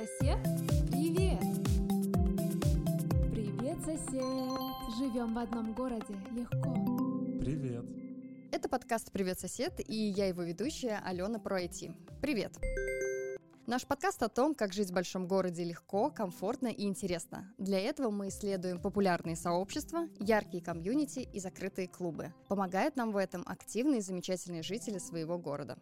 Сосед, привет! Привет, сосед! Живем в одном городе, легко. Привет. Это подкаст «Привет, сосед» и я его ведущая Алена про IT. Привет! Наш подкаст о том, как жить в большом городе легко, комфортно и интересно. Для этого мы исследуем популярные сообщества, яркие комьюнити и закрытые клубы. Помогают нам в этом активные и замечательные жители своего города.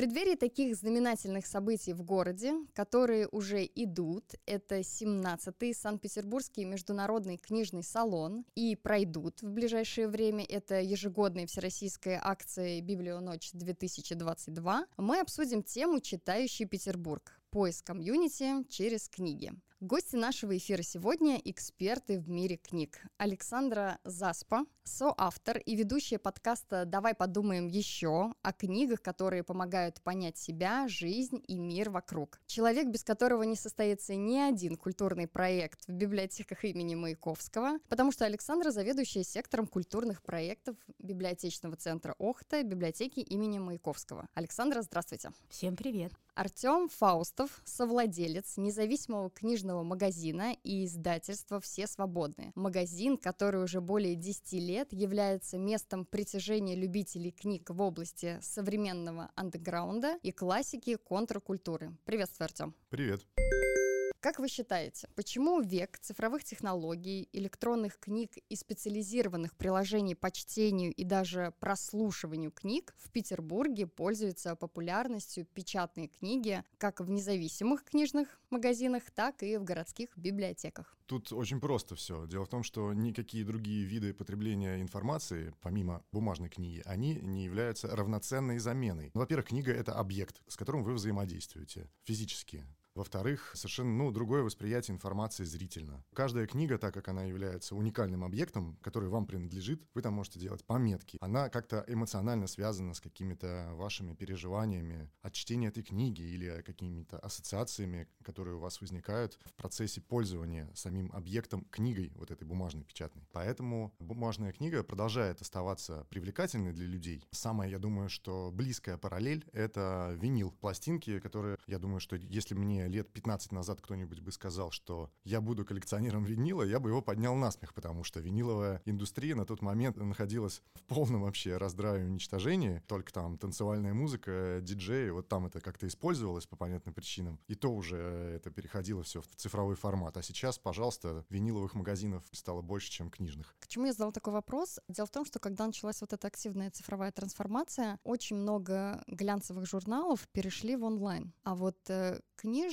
Преддверии таких знаменательных событий в городе, которые уже идут, это 17-й Санкт-Петербургский международный книжный салон, и пройдут в ближайшее время, это ежегодная всероссийская акция «Библионочь-2022», мы обсудим тему «Читающий Петербург. Поиск комьюнити через книги». Гости нашего эфира сегодня – эксперты в мире книг. Александра Заспа, соавтор и ведущая подкаста «Давай подумаем еще» о книгах, которые помогают понять себя, жизнь и мир вокруг. Человек, без которого не состоится ни один культурный проект в библиотеках имени Маяковского, потому что Александра заведующая сектором культурных проектов библиотечного центра Охта библиотеки имени Маяковского. Александра, здравствуйте. Всем привет. Артем Фаустов, совладелец независимого книжного магазина и издательства «Все свободные». Магазин, который уже более 10 лет является местом притяжения любителей книг в области современного андеграунда и классики контркультуры. Приветствую, Артем. Привет. Как вы считаете, почему век цифровых технологий, электронных книг и специализированных приложений по чтению и даже прослушиванию книг в Петербурге пользуются популярностью печатные книги как в независимых книжных магазинах, так и в городских библиотеках? Тут очень просто все. Дело в том, что никакие другие виды потребления информации, помимо бумажной книги, они не являются равноценной заменой. Во-первых, книга — это объект, с которым вы взаимодействуете физически. Во-вторых, совершенно ну, другое восприятие информации зрительно. Каждая книга, так как она является уникальным объектом, который вам принадлежит, вы там можете делать пометки. Она как-то эмоционально связана с какими-то вашими переживаниями от чтения этой книги или какими-то ассоциациями, которые у вас возникают в процессе пользования самим объектом книгой, вот этой бумажной, печатной. Поэтому бумажная книга продолжает оставаться привлекательной для людей. Самая, я думаю, что близкая параллель — это винил. Пластинки, которые, я думаю, что если мне лет 15 назад кто-нибудь бы сказал, что я буду коллекционером винила, я бы его поднял на смех, потому что виниловая индустрия на тот момент находилась в полном вообще раздраве уничтожении. Только там танцевальная музыка, диджеи, вот там это как-то использовалось по понятным причинам. И то уже это переходило все в цифровой формат. А сейчас, пожалуйста, виниловых магазинов стало больше, чем книжных. К чему я задал такой вопрос? Дело в том, что когда началась вот эта активная цифровая трансформация, очень много глянцевых журналов перешли в онлайн. А вот э, книжные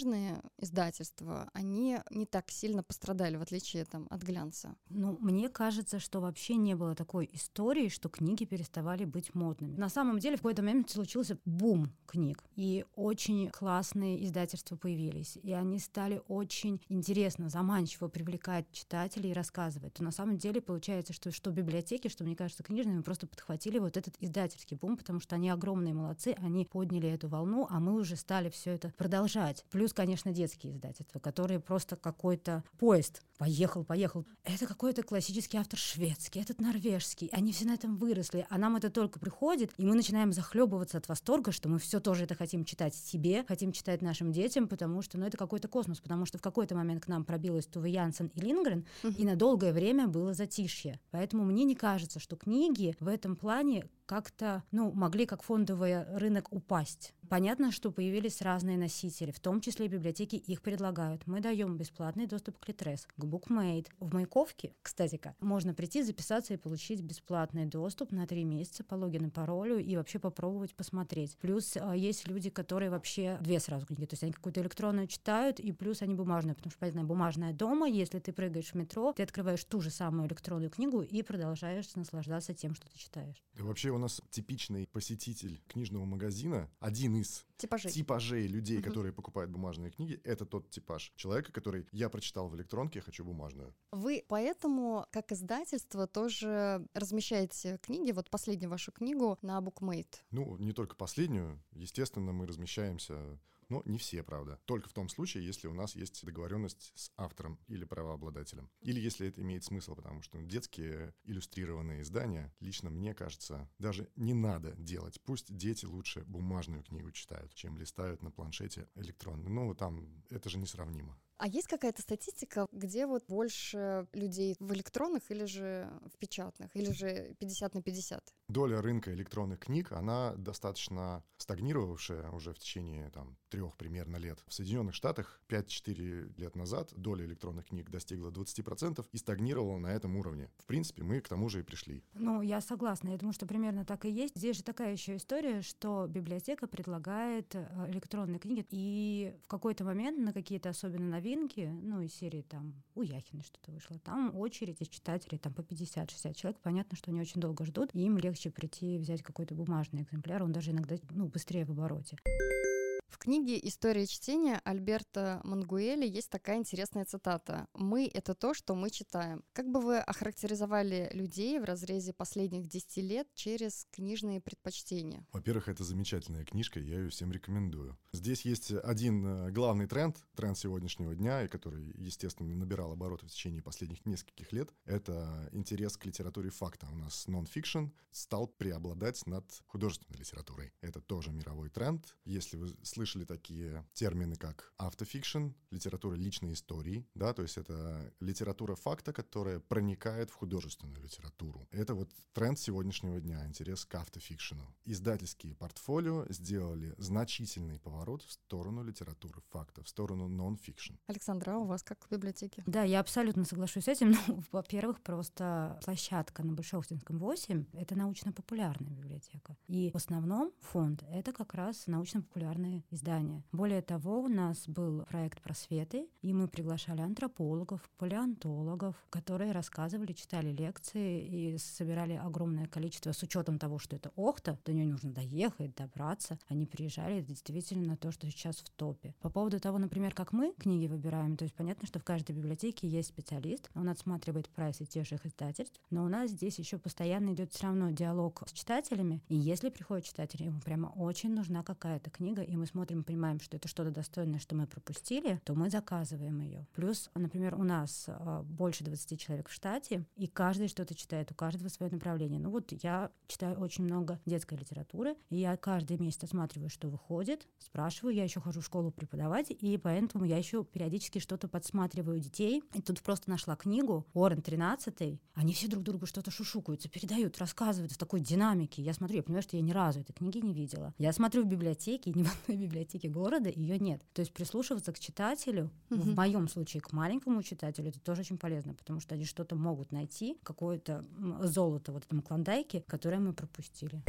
издательства, они не так сильно пострадали, в отличие там, от глянца. Ну, мне кажется, что вообще не было такой истории, что книги переставали быть модными. На самом деле в какой-то момент случился бум книг, и очень классные издательства появились, и они стали очень интересно, заманчиво привлекать читателей и рассказывать. То на самом деле получается, что что библиотеки, что, мне кажется, книжными просто подхватили вот этот издательский бум, потому что они огромные молодцы, они подняли эту волну, а мы уже стали все это продолжать читать. Плюс, конечно, детские издательства, которые просто какой-то поезд поехал, поехал. Это какой-то классический автор шведский, этот норвежский. Они все на этом выросли, а нам это только приходит, и мы начинаем захлебываться от восторга, что мы все тоже это хотим читать себе, хотим читать нашим детям, потому что, ну, это какой-то космос, потому что в какой-то момент к нам пробилась Туве Янсен и Лингрен, и на долгое время было затишье. Поэтому мне не кажется, что книги в этом плане как-то, ну, могли как фондовый рынок упасть. Понятно, что появились разные носители, в том числе и библиотеки их предлагают. Мы даем бесплатный доступ к Литрес, к BookMate. В Маяковке, кстати, можно прийти, записаться и получить бесплатный доступ на три месяца по логину и паролю и вообще попробовать посмотреть. Плюс а, есть люди, которые вообще две сразу книги, то есть они какую-то электронную читают, и плюс они бумажную, потому что, понятно, бумажная дома, если ты прыгаешь в метро, ты открываешь ту же самую электронную книгу и продолжаешь наслаждаться тем, что ты читаешь. Да, вообще у нас типичный посетитель книжного магазина, один из типажей, типажей людей, угу. которые покупают бумажные книги, это тот типаж человека, который я прочитал в электронке, я хочу бумажную. Вы поэтому, как издательство, тоже размещаете книги, вот последнюю вашу книгу на BookMate? Ну, не только последнюю. Естественно, мы размещаемся Но не все, правда. Только в том случае, если у нас есть договоренность с автором или правообладателем. Или если это имеет смысл, потому что детские иллюстрированные издания, лично мне кажется, даже не надо делать. Пусть дети лучше бумажную книгу читают, чем листают на планшете электронную. Ну, там это же несравнимо. А есть какая-то статистика, где вот больше людей в электронных или же в печатных, или же 50 на 50? Доля рынка электронных книг, она достаточно стагнировавшая уже в течение там, трех примерно лет. В Соединенных Штатах 5-4 лет назад доля электронных книг достигла 20% и стагнировала на этом уровне. В принципе, мы к тому же и пришли. Ну, я согласна. Я думаю, что примерно так и есть. Здесь же такая еще история, что библиотека предлагает э, электронные книги, и в какой-то момент на какие-то особенно новинки ну, из серии там у Яхины что-то вышло, там очередь из читателей там по 50-60 человек, понятно, что они очень долго ждут, и им легче прийти взять какой-то бумажный экземпляр, он даже иногда, ну, быстрее в обороте. В книге «История чтения» Альберта Мангуэля есть такая интересная цитата. «Мы — это то, что мы читаем». Как бы вы охарактеризовали людей в разрезе последних 10 лет через книжные предпочтения? Во-первых, это замечательная книжка, я ее всем рекомендую. Здесь есть один э, главный тренд, тренд сегодняшнего дня, и который, естественно, набирал обороты в течение последних нескольких лет. Это интерес к литературе факта. У нас нон-фикшн стал преобладать над художественной литературой. Это тоже мировой тренд. Если вы слышали такие термины, как автофикшн, литература личной истории, да, то есть это литература факта, которая проникает в художественную литературу. Это вот тренд сегодняшнего дня, интерес к автофикшену. Издательские портфолио сделали значительный поворот в сторону литературы факта, в сторону нон-фикшн. Александра, а у вас как в библиотеке? Да, я абсолютно соглашусь с этим. Ну, во-первых, просто площадка на Большоустинском 8 — это научно-популярная библиотека. И в основном фонд — это как раз научно-популярные издания. Более того, у нас был проект «Просветы», и мы приглашали антропологов, палеонтологов, которые рассказывали, читали лекции и собирали огромное количество, с учетом того, что это Охта, до нее нужно доехать, добраться. Они приезжали, это действительно то, что сейчас в топе. По поводу того, например, как мы книги выбираем, то есть понятно, что в каждой библиотеке есть специалист, он отсматривает прайсы тех же издательств, но у нас здесь еще постоянно идет все равно диалог с читателями, и если приходит читатель, ему прямо очень нужна какая-то книга, и мы смотрим, понимаем, что это что-то достойное, что мы пропустили, то мы заказываем ее. Плюс, например, у нас а, больше 20 человек в штате, и каждый что-то читает, у каждого свое направление. Ну вот я читаю очень много детской литературы, и я каждый месяц осматриваю, что выходит, спрашиваю, я еще хожу в школу преподавать, и поэтому я еще периодически что-то подсматриваю детей. И тут просто нашла книгу Уоррен 13 они все друг другу что-то шушукаются, передают, рассказывают в такой динамике. Я смотрю, я понимаю, что я ни разу этой книги не видела. Я смотрю в библиотеке, и ни в одной библиотеке города ее нет. То есть прислушиваться к читателю, угу. в моем случае к маленькому читателю, это тоже очень полезно, потому что они что-то могут найти, какое-то золото вот этом клондайке, которое мы пропустили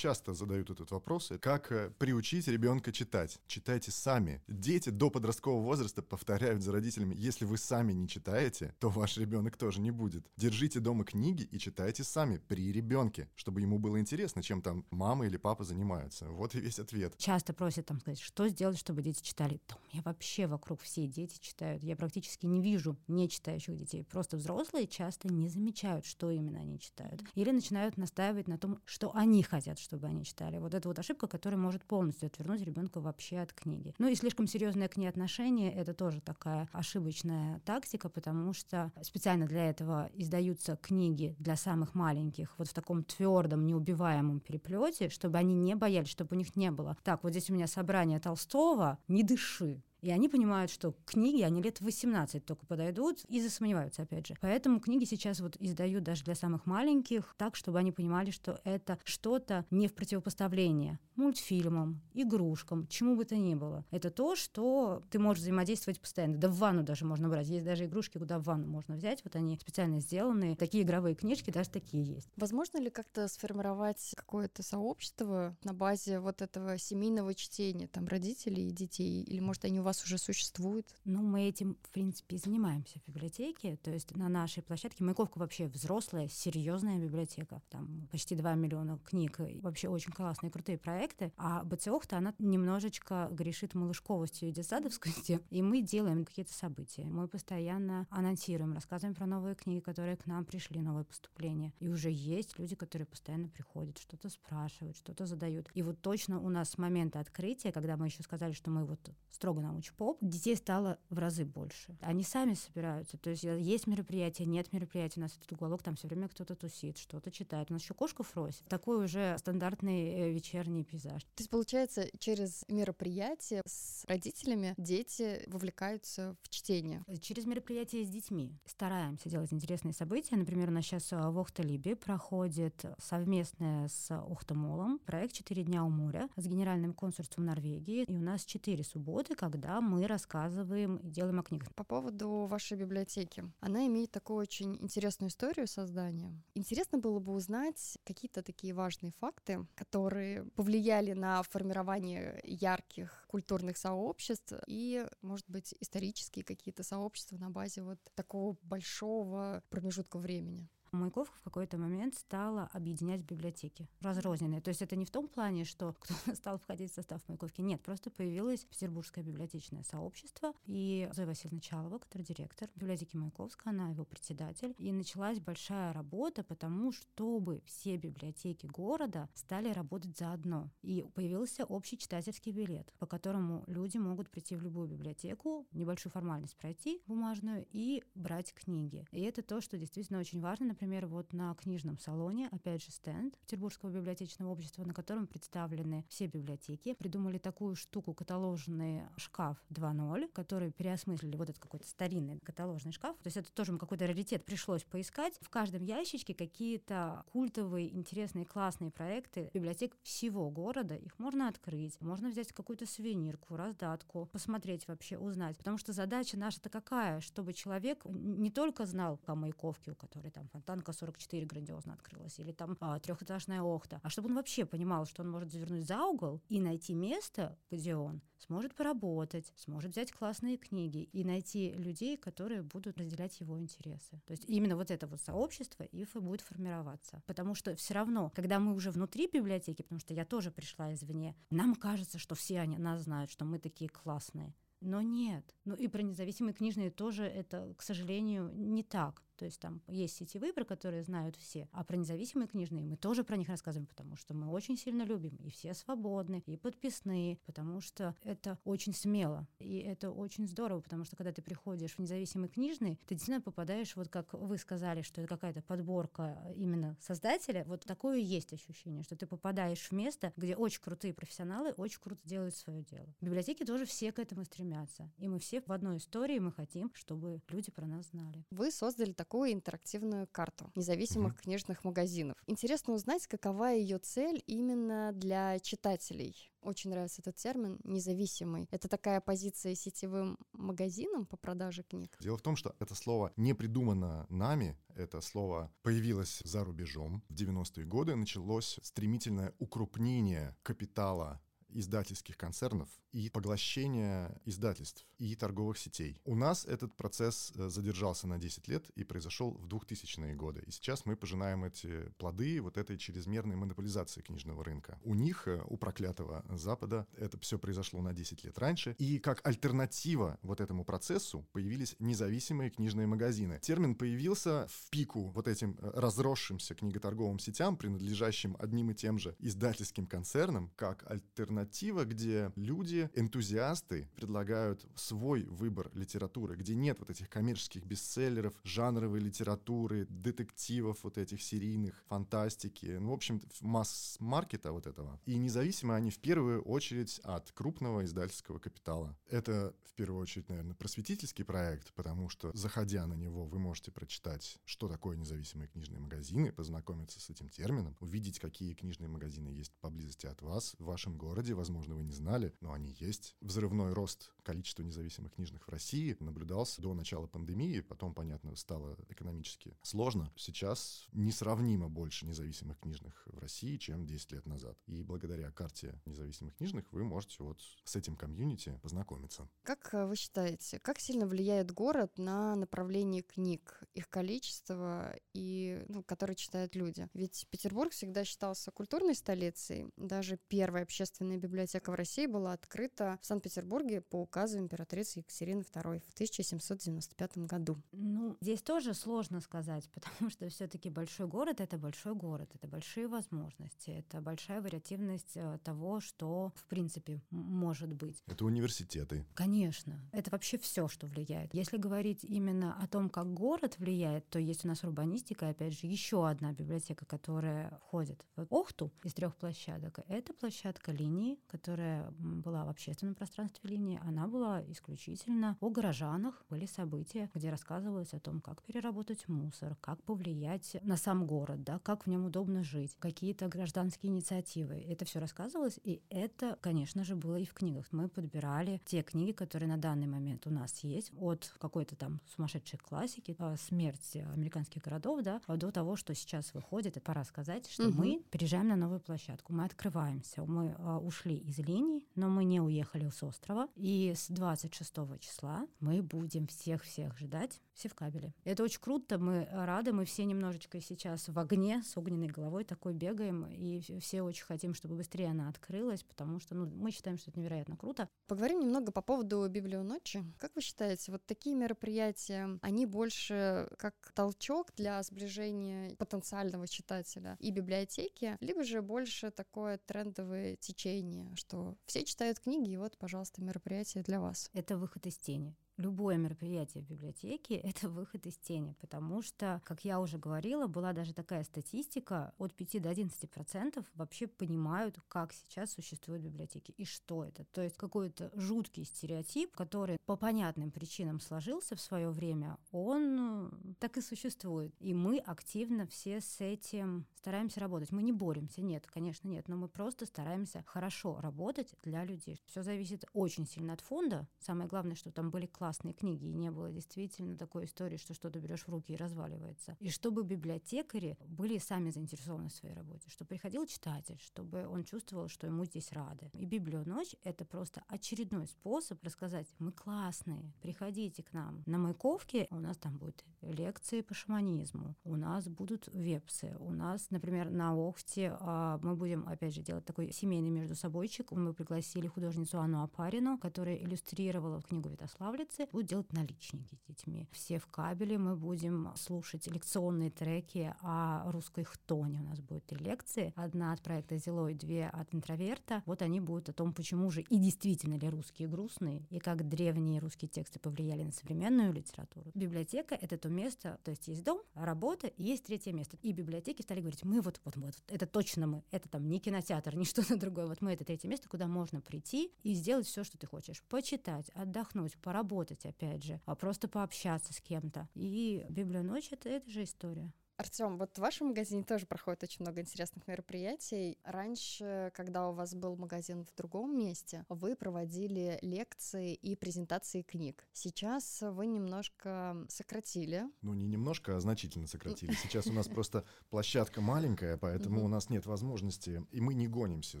часто задают этот вопрос, как э, приучить ребенка читать. Читайте сами. Дети до подросткового возраста повторяют за родителями, если вы сами не читаете, то ваш ребенок тоже не будет. Держите дома книги и читайте сами при ребенке, чтобы ему было интересно, чем там мама или папа занимаются. Вот и весь ответ. Часто просят там сказать, что сделать, чтобы дети читали. Да у меня вообще вокруг все дети читают. Я практически не вижу не читающих детей. Просто взрослые часто не замечают, что именно они читают. Или начинают настаивать на том, что они хотят, чтобы они читали. Вот это вот ошибка, которая может полностью отвернуть ребенка вообще от книги. Ну и слишком серьезное к ней отношение — это тоже такая ошибочная тактика, потому что специально для этого издаются книги для самых маленьких вот в таком твердом, неубиваемом переплете, чтобы они не боялись, чтобы у них не было. Так, вот здесь у меня собрание Толстого, не дыши. И они понимают, что книги, они лет 18 только подойдут и засомневаются, опять же. Поэтому книги сейчас вот издают даже для самых маленьких, так, чтобы они понимали, что это что-то не в противопоставление мультфильмам, игрушкам, чему бы то ни было. Это то, что ты можешь взаимодействовать постоянно. Да в ванну даже можно брать. Есть даже игрушки, куда в ванну можно взять. Вот они специально сделаны. Такие игровые книжки даже такие есть. Возможно ли как-то сформировать какое-то сообщество на базе вот этого семейного чтения, там, родителей и детей? Или, может, они у вас уже существуют? Ну, мы этим, в принципе, и занимаемся в библиотеке. То есть на нашей площадке Маяковка вообще взрослая, серьезная библиотека. Там почти 2 миллиона книг. И вообще очень классные, крутые проекты проекты, а БЦОХ-то она немножечко грешит малышковостью и детсадовскостью, и мы делаем какие-то события. Мы постоянно анонсируем, рассказываем про новые книги, которые к нам пришли, новые поступления. И уже есть люди, которые постоянно приходят, что-то спрашивают, что-то задают. И вот точно у нас с момента открытия, когда мы еще сказали, что мы вот строго научпоп, детей стало в разы больше. Они сами собираются. То есть есть мероприятия, нет мероприятий. У нас этот уголок, там все время кто-то тусит, что-то читает. У нас еще кошка Фрось. Такой уже стандартный э, вечерний. То есть, получается, через мероприятия с родителями дети вовлекаются в чтение? Через мероприятия с детьми. Стараемся делать интересные события. Например, у нас сейчас в Охталибе проходит совместное с Охтамолом проект «Четыре дня у моря» с Генеральным консульством Норвегии. И у нас четыре субботы, когда мы рассказываем и делаем о книгах. По поводу вашей библиотеки. Она имеет такую очень интересную историю создания. Интересно было бы узнать какие-то такие важные факты, которые повлияли на формирование ярких культурных сообществ и, может быть, исторические какие-то сообщества на базе вот такого большого промежутка времени. Маяковка в какой-то момент стала объединять библиотеки разрозненные. То есть это не в том плане, что кто-то стал входить в состав Маяковки. Нет, просто появилось Петербургское библиотечное сообщество, и Зоя Васильевна Чалова, которая директор библиотеки Маяковская, она его председатель. И началась большая работа, потому чтобы все библиотеки города стали работать заодно. И появился общий читательский билет, по которому люди могут прийти в любую библиотеку, небольшую формальность пройти, бумажную, и брать книги. И это то, что действительно очень важно, например, вот на книжном салоне, опять же, стенд Петербургского библиотечного общества, на котором представлены все библиотеки. Придумали такую штуку, каталожный шкаф 2.0, который переосмыслили вот этот какой-то старинный каталожный шкаф. То есть это тоже какой-то раритет пришлось поискать. В каждом ящичке какие-то культовые, интересные, классные проекты библиотек всего города. Их можно открыть, можно взять какую-то сувенирку, раздатку, посмотреть вообще, узнать. Потому что задача наша-то какая? Чтобы человек не только знал о Маяковке, у которой там фантастика, Танка 44 грандиозно открылась, или там а, трехэтажная Охта. А чтобы он вообще понимал, что он может завернуть за угол и найти место, где он сможет поработать, сможет взять классные книги и найти людей, которые будут разделять его интересы. То есть именно вот это вот сообщество и будет формироваться. Потому что все равно, когда мы уже внутри библиотеки, потому что я тоже пришла извне, нам кажется, что все они нас знают, что мы такие классные. Но нет. Ну и про независимые книжные тоже это, к сожалению, не так. То есть там есть сетевые, про которые знают все, а про независимые книжные мы тоже про них рассказываем, потому что мы очень сильно любим, и все свободны, и подписные, потому что это очень смело, и это очень здорово, потому что когда ты приходишь в независимый книжный, ты действительно попадаешь, вот как вы сказали, что это какая-то подборка именно создателя, вот такое есть ощущение, что ты попадаешь в место, где очень крутые профессионалы очень круто делают свое дело. Библиотеки тоже все к этому стремятся, и мы все в одной истории, мы хотим, чтобы люди про нас знали. Вы создали так такую интерактивную карту независимых mm-hmm. книжных магазинов. Интересно узнать, какова ее цель именно для читателей. Очень нравится этот термин «независимый». Это такая позиция сетевым магазином по продаже книг? Дело в том, что это слово не придумано нами, это слово появилось за рубежом. В 90-е годы началось стремительное укрупнение капитала издательских концернов и поглощение издательств и торговых сетей. У нас этот процесс э, задержался на 10 лет и произошел в 2000-е годы. И сейчас мы пожинаем эти плоды вот этой чрезмерной монополизации книжного рынка. У них, э, у проклятого Запада, это все произошло на 10 лет раньше. И как альтернатива вот этому процессу появились независимые книжные магазины. Термин появился в пику вот этим э, разросшимся книготорговым сетям, принадлежащим одним и тем же издательским концернам, как альтернатива альтернатива, где люди, энтузиасты предлагают свой выбор литературы, где нет вот этих коммерческих бестселлеров, жанровой литературы, детективов вот этих серийных, фантастики, ну, в общем, масс-маркета вот этого. И независимо они в первую очередь от крупного издательского капитала. Это в первую очередь, наверное, просветительский проект, потому что, заходя на него, вы можете прочитать, что такое независимые книжные магазины, познакомиться с этим термином, увидеть, какие книжные магазины есть поблизости от вас в вашем городе, городе, возможно, вы не знали, но они есть. Взрывной рост количества независимых книжных в России наблюдался до начала пандемии, потом, понятно, стало экономически сложно. Сейчас несравнимо больше независимых книжных в России, чем 10 лет назад. И благодаря карте независимых книжных вы можете вот с этим комьюнити познакомиться. Как э, вы считаете, как сильно влияет город на направление книг, их количество и ну, которые читают люди? Ведь Петербург всегда считался культурной столицей. Даже первая общественная библиотека в России была открыта в Санкт-Петербурге по указу императрицы Екатерины II в 1795 году. Ну, здесь тоже сложно сказать, потому что все-таки большой город это большой город, это большие возможности, это большая вариативность э, того, что в принципе может быть. Это университеты. Конечно, это вообще все, что влияет. Если говорить именно о том, как город влияет, то есть у нас урбанистика, опять же, еще одна библиотека, которая входит в Охту из трех площадок. Это площадка линии, которая была в общественном пространстве линии. Она была исключительно о горожанах. Были события, где рассказывалось о том, как переработать мусор, как повлиять на сам город, да, как в нем удобно жить, какие-то гражданские инициативы. Это все рассказывалось, и это, конечно же, было и в книгах. Мы подбирали те книги, которые на данный момент у нас есть, от какой-то там сумасшедшей классики, а, смерть американских городов, да, до того, что сейчас выходит, пора сказать, что угу. мы переезжаем на новую площадку, мы открываемся, мы а, ушли из линий, но мы не уехали с острова, и с 26 числа мы будем всех-всех ждать все в кабеле. Это очень круто, мы рады, мы все немножечко сейчас в огне с огненной головой такой бегаем, и все очень хотим, чтобы быстрее она открылась, потому что ну, мы считаем, что это невероятно круто. Поговорим немного по поводу библионочи. Как вы считаете, вот такие мероприятия, они больше как толчок для сближения потенциального читателя и библиотеки, либо же больше такое трендовое течение, что все читают книги, и вот, пожалуйста, мероприятие для вас? Это выход из тени любое мероприятие в библиотеке — это выход из тени, потому что, как я уже говорила, была даже такая статистика, от 5 до 11 процентов вообще понимают, как сейчас существуют библиотеки и что это. То есть какой-то жуткий стереотип, который по понятным причинам сложился в свое время, он так и существует. И мы активно все с этим стараемся работать. Мы не боремся, нет, конечно, нет, но мы просто стараемся хорошо работать для людей. Все зависит очень сильно от фонда. Самое главное, что там были классные книги, и не было действительно такой истории, что что-то берешь в руки и разваливается. И чтобы библиотекари были сами заинтересованы в своей работе, чтобы приходил читатель, чтобы он чувствовал, что ему здесь рады. И библионочь — это просто очередной способ рассказать, мы классные, приходите к нам. На Маяковке у нас там будут лекции по шаманизму, у нас будут вепсы, у нас например, на Охте а, мы будем, опять же, делать такой семейный между собойчик. Мы пригласили художницу Анну Апарину, которая иллюстрировала книгу Витославлицы, будет делать наличники с детьми. Все в кабеле мы будем слушать лекционные треки о русской хтоне. У нас будет три лекции. Одна от проекта Зело и две от интроверта. Вот они будут о том, почему же и действительно ли русские грустные, и как древние русские тексты повлияли на современную литературу. Библиотека — это то место, то есть есть дом, работа, и есть третье место. И библиотеки стали говорить, мы вот, вот, вот, это точно мы, это там не кинотеатр, не что-то другое, вот мы это третье место, куда можно прийти и сделать все, что ты хочешь, почитать, отдохнуть, поработать, опять же, а просто пообщаться с кем-то. И библионочь — это эта же история. Артем, вот в вашем магазине тоже проходит очень много интересных мероприятий. Раньше, когда у вас был магазин в другом месте, вы проводили лекции и презентации книг. Сейчас вы немножко сократили. Ну, не немножко, а значительно сократили. Сейчас у нас просто площадка маленькая, поэтому у нас нет возможности, и мы не гонимся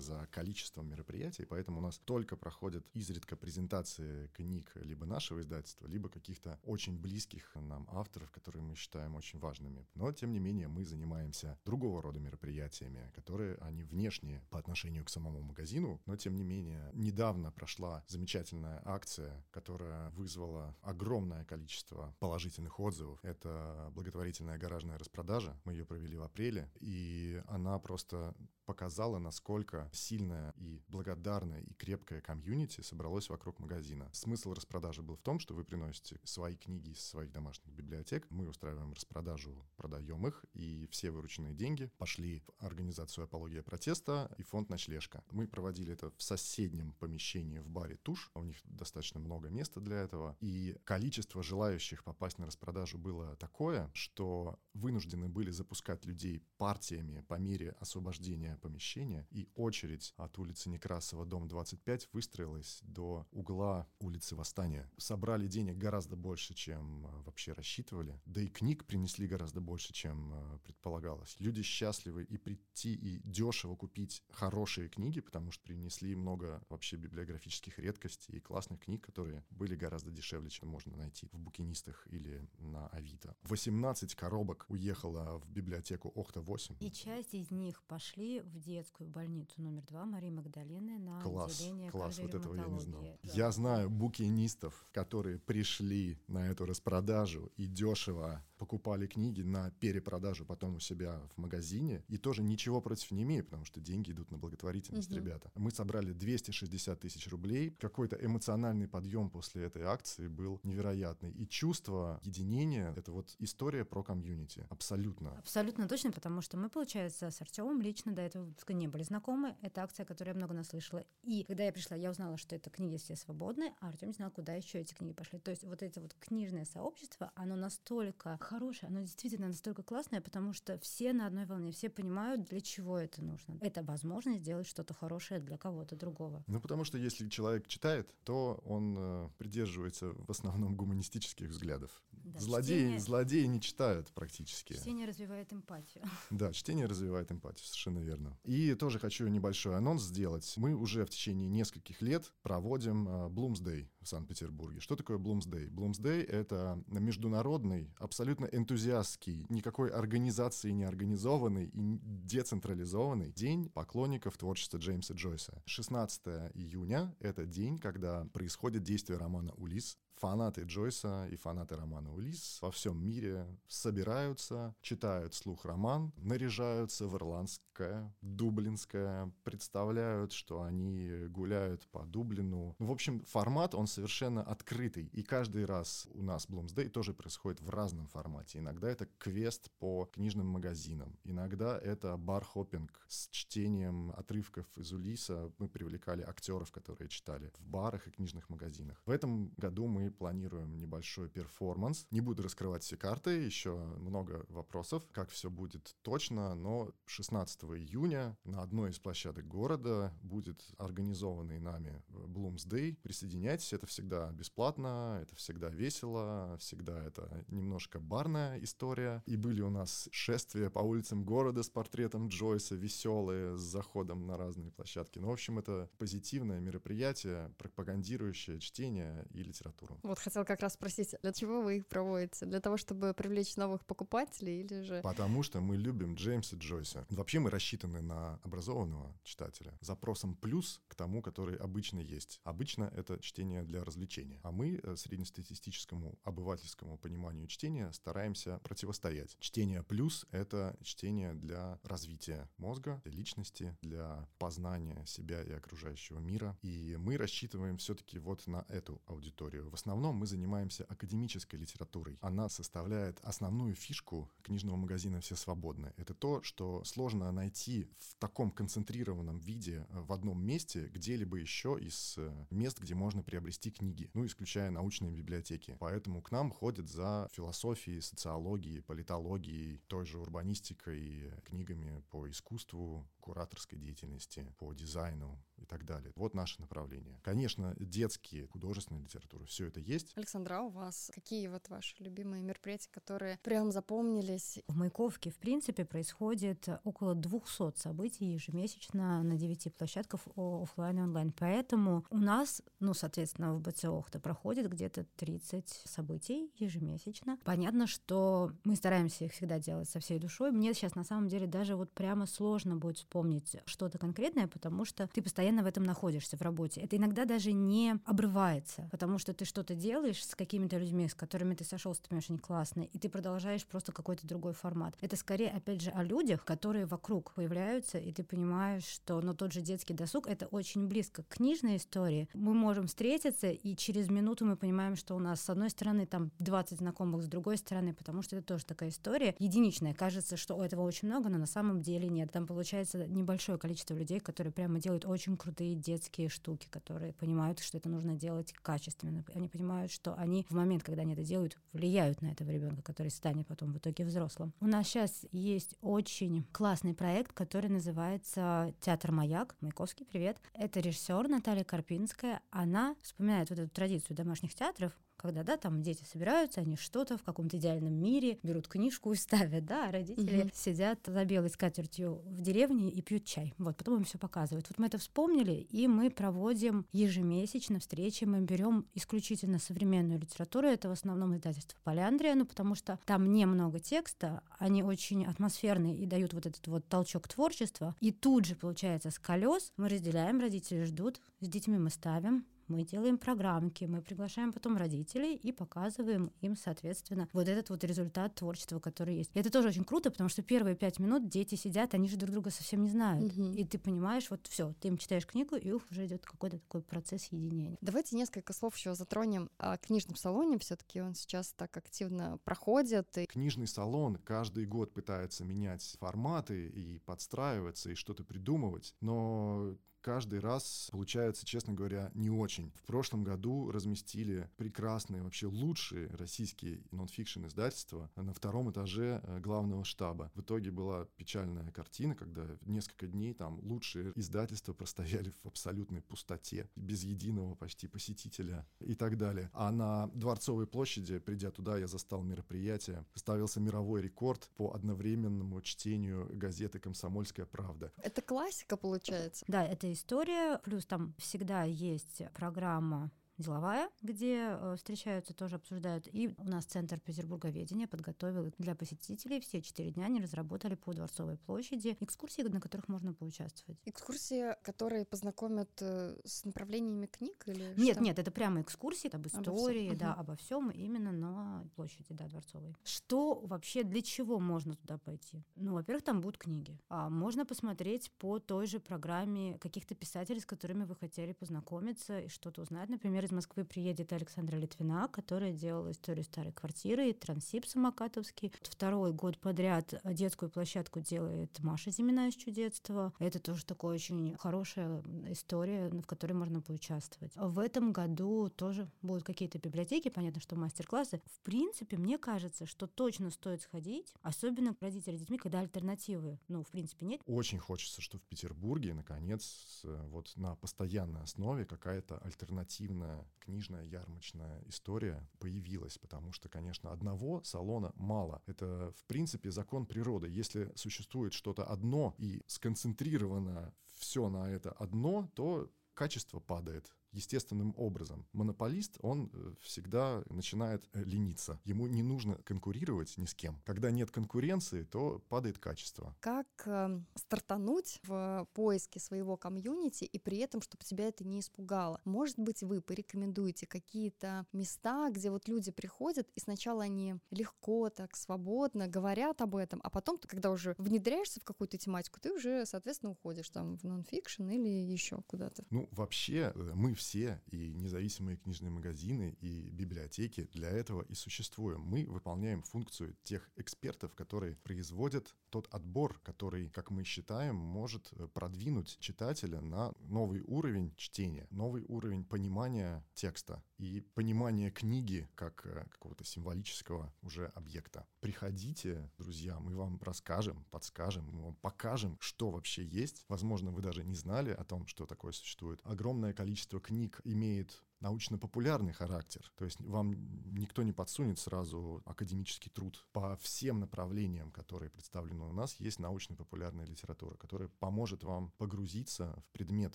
за количеством мероприятий, поэтому у нас только проходят изредка презентации книг либо нашего издательства, либо каких-то очень близких нам авторов, которые мы считаем очень важными. Но, тем тем не менее мы занимаемся другого рода мероприятиями, которые они внешние по отношению к самому магазину, но тем не менее недавно прошла замечательная акция, которая вызвала огромное количество положительных отзывов. Это благотворительная гаражная распродажа. Мы ее провели в апреле, и она просто показала, насколько сильная и благодарная и крепкая комьюнити собралось вокруг магазина. Смысл распродажи был в том, что вы приносите свои книги из своих домашних библиотек, мы устраиваем распродажу, продаем знакомых, и все вырученные деньги пошли в организацию «Апология протеста» и фонд «Ночлежка». Мы проводили это в соседнем помещении в баре «Туш». У них достаточно много места для этого. И количество желающих попасть на распродажу было такое, что вынуждены были запускать людей партиями по мере освобождения помещения. И очередь от улицы Некрасова, дом 25, выстроилась до угла улицы Восстания. Собрали денег гораздо больше, чем э, вообще рассчитывали. Да и книг принесли гораздо больше, чем э, предполагалось. Люди счастливы и прийти, и дешево купить хорошие книги, потому что принесли много вообще библиографических редкостей и классных книг, которые были гораздо дешевле, чем можно найти в букинистах или на Авито. 18 коробок уехало в библиотеку Охта-8. И часть из них пошли в детскую больницу номер два Марии Магдалины на Класс, отделение класс, вот этого я не знал. кардиоревматологии. Я знаю букинистов, которые пришли на эту распродажу и дешево покупали книги на перепродажу потом у себя в магазине, и тоже ничего против не имею, потому что деньги идут на благотворительность, Мгм. ребята. Мы собрали 260 тысяч рублей. Какой-то эмоциональный подъем после этой акции был невероятный. И чувство единения — это вот история про комьюнити. Абсолютно. Абсолютно точно, потому что мы, получается, с Артемом лично до этого не были знакомы. Это акция, которую я много наслышала. И когда я пришла, я узнала, что это книги все свободные, а Артем не знал, куда еще эти книги пошли. То есть вот это вот книжное сообщество, оно настолько хорошее, оно действительно настолько классное, потому что все на одной волне, все понимают, для чего это нужно. Это возможность сделать что-то хорошее для кого-то другого. Ну, потому что если человек читает, то он э, придерживается в основном гуманистических взглядов. Да, злодеи, чтение- злодеи не читают практически. Чтение развивает эмпатию. Да, чтение развивает эмпатию, совершенно верно. И тоже хочу небольшой анонс сделать. Мы уже в течение нескольких лет проводим э, Bloomsday в Санкт-Петербурге. Что такое Bloomsday? Bloomsday — это международный, абсолютно энтузиастский, никакой организации не организованный и децентрализованный день поклонников творчества Джеймса Джойса. 16 июня — это день, когда происходит действие романа «Улис». Фанаты Джойса и фанаты романа «Улис» во всем мире собираются, читают слух роман, наряжаются в ирландское, дублинское, представляют, что они гуляют по Дублину. В общем, формат, он совершенно открытый. И каждый раз у нас Bloomsday тоже происходит в разном формате. Иногда это квест по книжным магазинам, иногда это бар-хоппинг с чтением отрывков из Улиса. Мы привлекали актеров, которые читали в барах и книжных магазинах. В этом году мы планируем небольшой перформанс. Не буду раскрывать все карты, еще много вопросов, как все будет точно, но 16 июня на одной из площадок города будет организованный нами Bloomsday. Присоединяйтесь, это всегда бесплатно, это всегда весело, всегда это немножко барная история. И были у нас шествия по улицам города с портретом Джойса, веселые, с заходом на разные площадки. Ну, в общем, это позитивное мероприятие, пропагандирующее чтение и литературу. Вот хотел как раз спросить, для чего вы их проводите? Для того, чтобы привлечь новых покупателей или же... Потому что мы любим Джеймса Джойса. Вообще мы рассчитаны на образованного читателя. Запросом плюс к тому, который обычно есть. Обычно это чтение для развлечения. А мы э, среднестатистическому обывательскому пониманию чтения стараемся противостоять. Чтение плюс — это чтение для развития мозга, для личности, для познания себя и окружающего мира. И мы рассчитываем все-таки вот на эту аудиторию. В основном мы занимаемся академической литературой. Она составляет основную фишку книжного магазина «Все свободны». Это то, что сложно найти в таком концентрированном виде э, в одном месте где-либо еще из э, мест, где можно приобрести книги, ну, исключая научные библиотеки. Поэтому к нам ходят за философией, социологией, политологией, той же урбанистикой, э, книгами по искусству, кураторской деятельности, по дизайну и так далее. Вот наше направление. Конечно, детские, художественная литература, все это есть. Александра, у вас какие вот ваши любимые мероприятия, которые прям запомнились? В Маяковке, в принципе, происходит около 200 событий ежемесячно на 9 площадках о- оффлайн и онлайн. Поэтому у нас, ну, соответственно, в БЦ Охта проходит где-то 30 событий ежемесячно. Понятно, что мы стараемся их всегда делать со всей душой. Мне сейчас, на самом деле, даже вот прямо сложно будет вспомнить что-то конкретное, потому что ты постоянно в этом находишься в работе. Это иногда даже не обрывается, потому что ты что-то делаешь с какими-то людьми, с которыми ты сошел, ты понимаешь, они классные, и ты продолжаешь просто какой-то другой формат. Это скорее, опять же, о людях, которые вокруг появляются, и ты понимаешь, что ну, тот же детский досуг — это очень близко к книжной истории. Мы можем встретиться, и через минуту мы понимаем, что у нас с одной стороны там 20 знакомых, с другой стороны, потому что это тоже такая история единичная. Кажется, что у этого очень много, но на самом деле нет. Там получается небольшое количество людей, которые прямо делают очень крутые детские штуки, которые понимают, что это нужно делать качественно. Они понимают, что они в момент, когда они это делают, влияют на этого ребенка, который станет потом в итоге взрослым. У нас сейчас есть очень классный проект, который называется «Театр Маяк». Маяковский, привет. Это режиссер Наталья Карпинская. Она вспоминает вот эту традицию домашних театров, когда, да, там дети собираются, они что-то в каком-то идеальном мире берут книжку и ставят, да, а родители угу. сидят за белой скатертью в деревне и пьют чай. Вот, потом им все показывают. Вот мы это вспомнили, и мы проводим ежемесячно встречи, мы берем исключительно современную литературу, это в основном издательство Поляндрия, ну, потому что там немного текста, они очень атмосферные и дают вот этот вот толчок творчества, и тут же, получается, с колес мы разделяем, родители ждут, с детьми мы ставим, мы делаем программки, мы приглашаем потом родителей и показываем им, соответственно, вот этот вот результат творчества, который есть. И это тоже очень круто, потому что первые пять минут дети сидят, они же друг друга совсем не знают. Угу. И ты понимаешь, вот все, ты им читаешь книгу, и уже идет какой-то такой процесс единения. Давайте несколько слов еще затронем о книжном салоне. Все-таки он сейчас так активно проходит. И... Книжный салон каждый год пытается менять форматы и подстраиваться, и что-то придумывать, но каждый раз получается, честно говоря, не очень. В прошлом году разместили прекрасные, вообще лучшие российские нонфикшн издательства на втором этаже э, главного штаба. В итоге была печальная картина, когда несколько дней там лучшие издательства простояли в абсолютной пустоте, без единого почти посетителя и так далее. А на Дворцовой площади, придя туда, я застал мероприятие, ставился мировой рекорд по одновременному чтению газеты «Комсомольская правда». Это классика, получается? Да, это история. Плюс там всегда есть программа деловая, где э, встречаются, тоже обсуждают. И у нас Центр Петербурговедения подготовил для посетителей все четыре дня они разработали по Дворцовой площади экскурсии, на которых можно поучаствовать. Экскурсии, которые познакомят э, с направлениями книг или Нет, что? нет, это прямо экскурсии об истории, обо да, угу. обо всем именно на площади, да, Дворцовой. Что вообще, для чего можно туда пойти? Ну, во-первых, там будут книги. А можно посмотреть по той же программе каких-то писателей, с которыми вы хотели познакомиться и что-то узнать. Например, из Москвы приедет Александра Литвина, которая делала историю старой квартиры, Трансип Самокатовский. Второй год подряд детскую площадку делает Маша Зимина из чудесства. Это тоже такая очень хорошая история, в которой можно поучаствовать. В этом году тоже будут какие-то библиотеки, понятно, что мастер-классы. В принципе, мне кажется, что точно стоит сходить, особенно родители с детьми, когда альтернативы, ну, в принципе, нет. Очень хочется, что в Петербурге, наконец, вот на постоянной основе какая-то альтернативная книжная ярмарочная история появилась, потому что, конечно, одного салона мало. Это, в принципе, закон природы. Если существует что-то одно и сконцентрировано все на это одно, то качество падает естественным образом. Монополист, он э, всегда начинает э, лениться. Ему не нужно конкурировать ни с кем. Когда нет конкуренции, то падает качество. Как э, стартануть в поиске своего комьюнити и при этом, чтобы тебя это не испугало? Может быть, вы порекомендуете какие-то места, где вот люди приходят, и сначала они легко, так свободно говорят об этом, а потом, когда уже внедряешься в какую-то тематику, ты уже, соответственно, уходишь там в нонфикшн или еще куда-то. Ну, вообще, э, мы все, и независимые книжные магазины, и библиотеки для этого и существуем. Мы выполняем функцию тех экспертов, которые производят тот отбор, который, как мы считаем, может э, продвинуть читателя на новый уровень чтения, новый уровень понимания текста и понимания книги как э, какого-то символического уже объекта. Приходите, друзья, мы вам расскажем, подскажем, мы вам покажем, что вообще есть. Возможно, вы даже не знали о том, что такое существует. Огромное количество книг имеет научно-популярный характер. То есть вам никто не подсунет сразу академический труд. По всем направлениям, которые представлены у нас, есть научно-популярная литература, которая поможет вам погрузиться в предмет.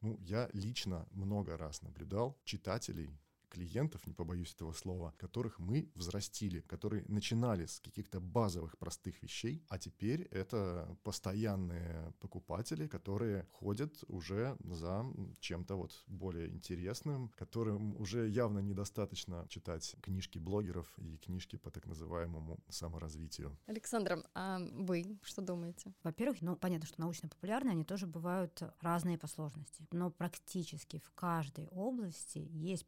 Ну, я лично много раз наблюдал читателей, клиентов, не побоюсь этого слова, которых мы взрастили, которые начинали с каких-то базовых простых вещей, а теперь это постоянные покупатели, которые ходят уже за чем-то вот более интересным, которым уже явно недостаточно читать книжки блогеров и книжки по так называемому саморазвитию. Александра, а вы что думаете? Во-первых, ну, понятно, что научно-популярные, они тоже бывают разные по сложности, но практически в каждой области есть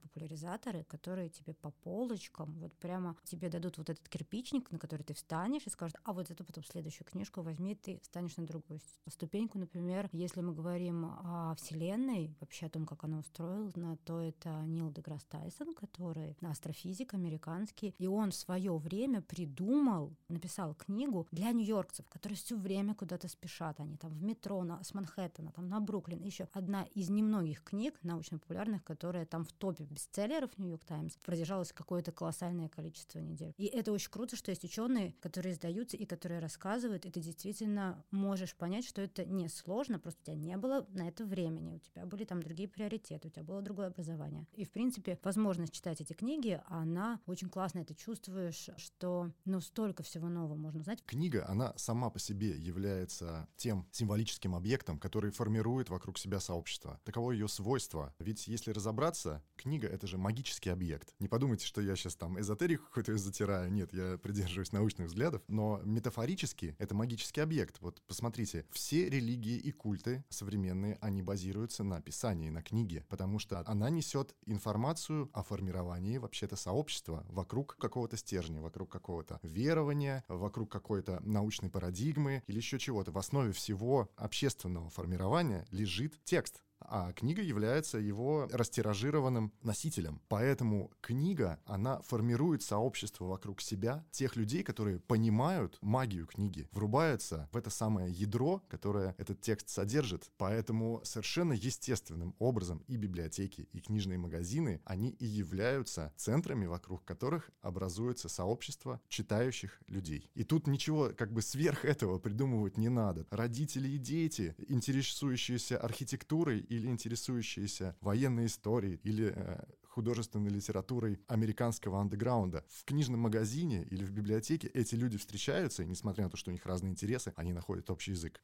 популяризаторы, которые тебе по полочкам, вот прямо тебе дадут вот этот кирпичник, на который ты встанешь и скажут, а вот эту потом следующую книжку возьми, ты встанешь на другую ступеньку, например, если мы говорим о Вселенной, вообще о том, как она устроена, то это Нил Деграсс Тайсон, который астрофизик американский, и он в свое время придумал, написал книгу для нью-йоркцев, которые все время куда-то спешат, они там в метро на, с Манхэттена, там на Бруклин, еще одна из немногих книг научно-популярных, которая там в топе бестселлеров Нью-Йорк Таймс продержалась какое-то колоссальное количество недель. И это очень круто, что есть ученые, которые издаются и которые рассказывают, и ты действительно можешь понять, что это не сложно, просто у тебя не было на это времени, у тебя были там другие приоритеты, у тебя было другое образование. И, в принципе, возможность читать эти книги, она очень классная, ты чувствуешь, что, ну, столько всего нового можно узнать. Книга, она сама по себе является тем символическим объектом, который формирует вокруг себя сообщество. Таково ее свойство. Ведь если разобраться, книга — это же магический объект. Не подумайте, что я сейчас там эзотерику какую-то затираю. Нет, я придерживаюсь научных взглядов. Но метафорически это магический объект. Вот посмотрите, все религии и культы современные, они базируются на писании, на книге, потому что она несет информацию о формировании вообще-то сообщества вокруг какого-то стержня, вокруг какого-то верования, вокруг какой-то научной парадигмы или еще чего-то. В основе всего общественного формирования лежит текст а книга является его растиражированным носителем. Поэтому книга, она формирует сообщество вокруг себя, тех людей, которые понимают магию книги, врубаются в это самое ядро, которое этот текст содержит. Поэтому совершенно естественным образом и библиотеки, и книжные магазины, они и являются центрами, вокруг которых образуется сообщество читающих людей. И тут ничего как бы сверх этого придумывать не надо. Родители и дети, интересующиеся архитектурой или интересующиеся военной историей или э, художественной литературой американского андеграунда. В книжном магазине или в библиотеке эти люди встречаются, и несмотря на то, что у них разные интересы, они находят общий язык.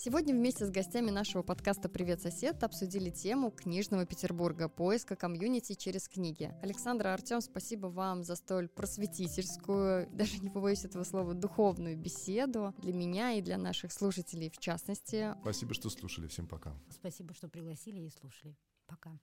Сегодня вместе с гостями нашего подкаста «Привет, сосед» обсудили тему книжного Петербурга, поиска комьюнити через книги. Александра, Артем, спасибо вам за столь просветительскую, даже не побоюсь этого слова, духовную беседу для меня и для наших слушателей в частности. Спасибо, что слушали. Всем пока. Спасибо, что пригласили и слушали. Пока.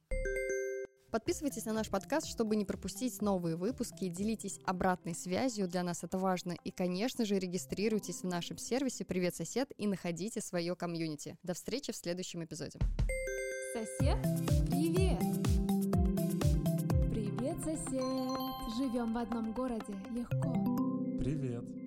Подписывайтесь на наш подкаст, чтобы не пропустить новые выпуски, делитесь обратной связью, для нас это важно, и, конечно же, регистрируйтесь в нашем сервисе «Привет, сосед» и находите свое комьюнити. До встречи в следующем эпизоде. Сосед, привет! Привет, сосед! Живем в одном городе, легко. Привет!